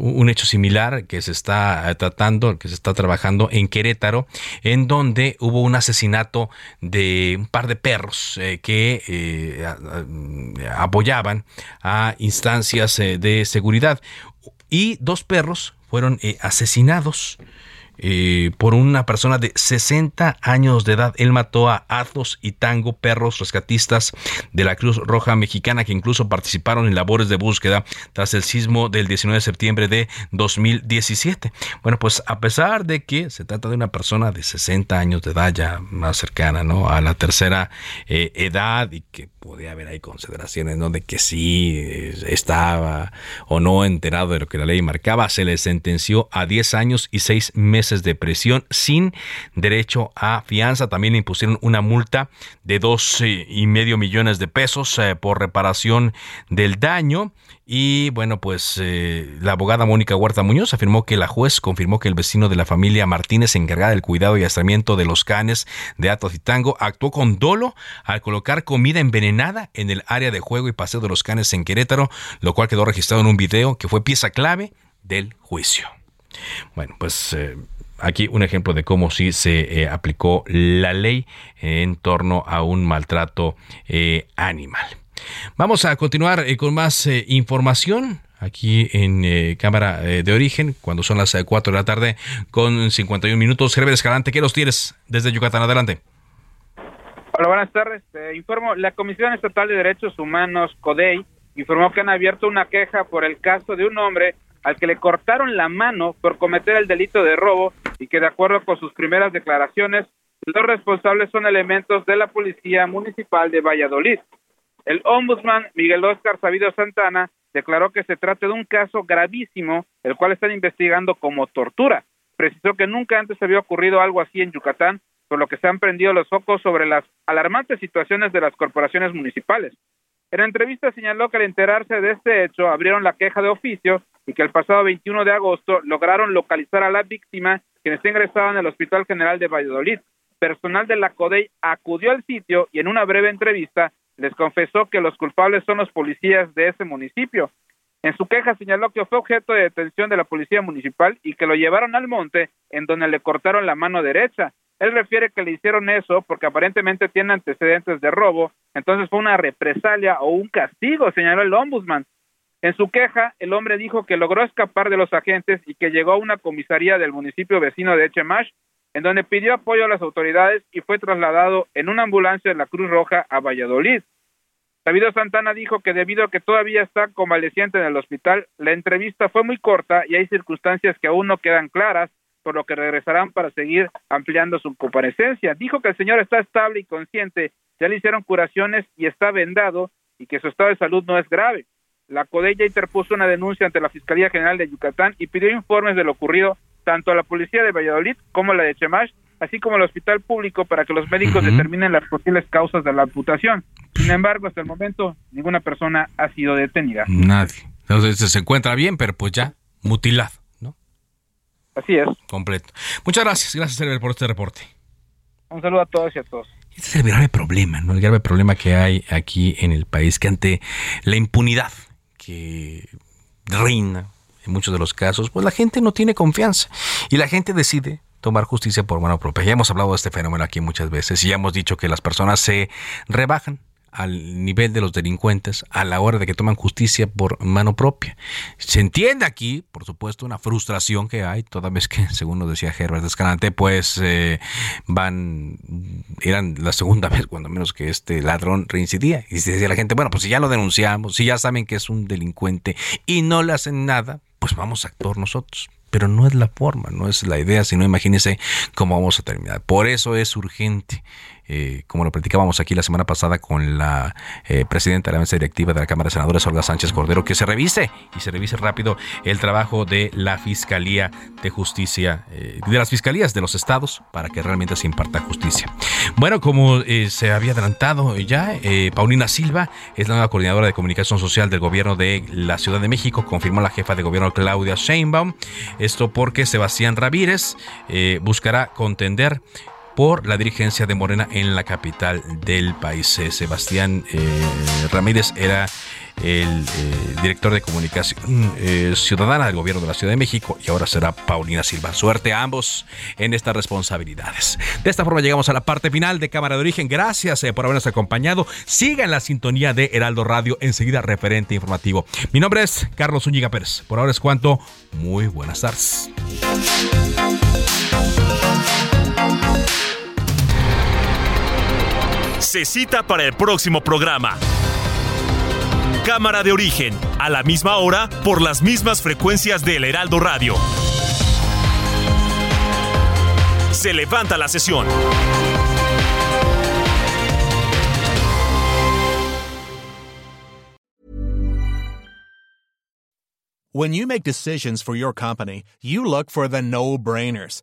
un hecho similar que se está tratando, que se está trabajando en Querétaro, en donde hubo un asesinato de un par de perros que apoyaban a instancias de seguridad. Y dos perros fueron asesinados eh, por una persona de 60 años de edad. Él mató a Athos y Tango, perros rescatistas de la Cruz Roja Mexicana que incluso participaron en labores de búsqueda tras el sismo del 19 de septiembre de 2017. Bueno, pues a pesar de que se trata de una persona de 60 años de edad ya más cercana ¿no? a la tercera eh, edad y que podía haber ahí consideraciones ¿no? de que sí estaba o no enterado de lo que la ley marcaba, se le sentenció a 10 años y 6 meses de prisión sin derecho a fianza. También le impusieron una multa de dos y medio millones de pesos eh, por reparación del daño. Y bueno, pues eh, la abogada Mónica Huerta Muñoz afirmó que la juez confirmó que el vecino de la familia Martínez, encargada del cuidado y astramiento de los canes de Atos y Tango, actuó con dolo al colocar comida envenenada en el área de juego y paseo de los canes en Querétaro, lo cual quedó registrado en un video que fue pieza clave del juicio. Bueno, pues eh, aquí un ejemplo de cómo sí se eh, aplicó la ley en torno a un maltrato animal. Vamos a continuar con más información aquí en Cámara de Origen, cuando son las 4 de la tarde con 51 minutos. Gerber Escalante, ¿qué los tienes desde Yucatán? Adelante. Hola, buenas tardes. informo, la Comisión Estatal de Derechos Humanos, CODEI, informó que han abierto una queja por el caso de un hombre al que le cortaron la mano por cometer el delito de robo y que de acuerdo con sus primeras declaraciones, los responsables son elementos de la Policía Municipal de Valladolid. El ombudsman Miguel Oscar Sabido Santana declaró que se trata de un caso gravísimo, el cual están investigando como tortura. Precisó que nunca antes había ocurrido algo así en Yucatán, por lo que se han prendido los focos sobre las alarmantes situaciones de las corporaciones municipales. En la entrevista señaló que al enterarse de este hecho abrieron la queja de oficio y que el pasado 21 de agosto lograron localizar a la víctima quien está ingresada en el Hospital General de Valladolid. Personal de la CODEI acudió al sitio y en una breve entrevista les confesó que los culpables son los policías de ese municipio. En su queja señaló que fue objeto de detención de la policía municipal y que lo llevaron al monte en donde le cortaron la mano derecha. Él refiere que le hicieron eso porque aparentemente tiene antecedentes de robo, entonces fue una represalia o un castigo, señaló el ombudsman. En su queja, el hombre dijo que logró escapar de los agentes y que llegó a una comisaría del municipio vecino de Echemash, en donde pidió apoyo a las autoridades y fue trasladado en una ambulancia de la Cruz Roja a Valladolid. David Santana dijo que debido a que todavía está convaleciente en el hospital, la entrevista fue muy corta y hay circunstancias que aún no quedan claras, por lo que regresarán para seguir ampliando su comparecencia. Dijo que el señor está estable y consciente, ya le hicieron curaciones y está vendado y que su estado de salud no es grave. La Codella interpuso una denuncia ante la Fiscalía General de Yucatán y pidió informes de lo ocurrido tanto a la policía de Valladolid como a la de Chemash, así como al hospital público para que los médicos determinen las posibles causas de la amputación. Sin embargo, hasta el momento, ninguna persona ha sido detenida. Nadie. Entonces se encuentra bien, pero pues ya mutilado, ¿no? Así es. Completo. Muchas gracias, gracias Herbert, por este reporte. Un saludo a todos y a todos. Este es el grave problema, ¿no? El grave problema que hay aquí en el país, que ante la impunidad que reina en muchos de los casos, pues la gente no tiene confianza y la gente decide tomar justicia por mano propia. Ya hemos hablado de este fenómeno aquí muchas veces y ya hemos dicho que las personas se rebajan al nivel de los delincuentes a la hora de que toman justicia por mano propia. Se entiende aquí, por supuesto, una frustración que hay, toda vez que, según nos decía Herbert Escalante, pues eh, van, eran la segunda vez, cuando menos que este ladrón reincidía. Y se decía la gente, bueno, pues si ya lo denunciamos, si ya saben que es un delincuente y no le hacen nada, pues vamos a actuar nosotros pero no es la forma, no es la idea, sino imagínense cómo vamos a terminar. Por eso es urgente eh, como lo platicábamos aquí la semana pasada con la eh, presidenta de la mesa directiva de la Cámara de Senadores, Olga Sánchez Cordero, que se revise y se revise rápido el trabajo de la Fiscalía de Justicia, eh, de las Fiscalías de los estados, para que realmente se imparta justicia. Bueno, como se había adelantado ya, Paulina Silva es la nueva coordinadora de comunicación social del gobierno de la Ciudad de México, confirmó la jefa de gobierno Claudia Sheinbaum. Esto porque Sebastián Ramírez buscará contender por la dirigencia de Morena en la capital del país. Eh, Sebastián eh, Ramírez era el eh, director de comunicación ciudadana del gobierno de la Ciudad de México y ahora será Paulina Silva. Suerte a ambos en estas responsabilidades. De esta forma llegamos a la parte final de Cámara de Origen. Gracias por habernos acompañado. Sigan la sintonía de Heraldo Radio, enseguida referente informativo. Mi nombre es Carlos Úñiga Pérez. Por ahora es cuanto. Muy buenas tardes. Se cita para el próximo programa. Cámara de origen, a la misma hora, por las mismas frecuencias del Heraldo Radio. Se levanta la sesión. When you make decisions for your company, you look for the no-brainers.